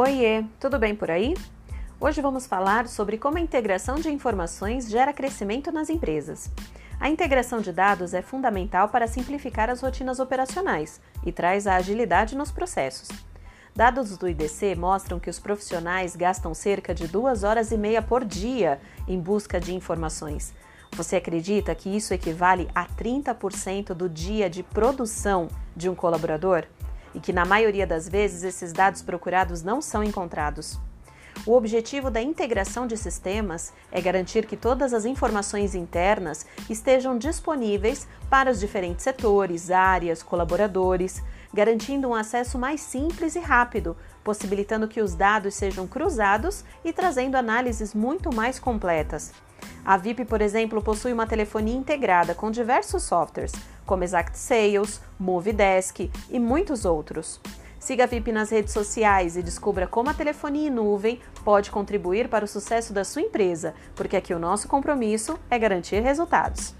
Oiê, tudo bem por aí? Hoje vamos falar sobre como a integração de informações gera crescimento nas empresas. A integração de dados é fundamental para simplificar as rotinas operacionais e traz a agilidade nos processos. Dados do IDC mostram que os profissionais gastam cerca de duas horas e meia por dia em busca de informações. Você acredita que isso equivale a 30% do dia de produção de um colaborador? E que na maioria das vezes esses dados procurados não são encontrados. O objetivo da integração de sistemas é garantir que todas as informações internas estejam disponíveis para os diferentes setores, áreas, colaboradores, garantindo um acesso mais simples e rápido, possibilitando que os dados sejam cruzados e trazendo análises muito mais completas. A VIP, por exemplo, possui uma telefonia integrada com diversos softwares, como Exact Sales, Movidesk e muitos outros. Siga a VIP nas redes sociais e descubra como a telefonia em nuvem pode contribuir para o sucesso da sua empresa, porque aqui o nosso compromisso é garantir resultados.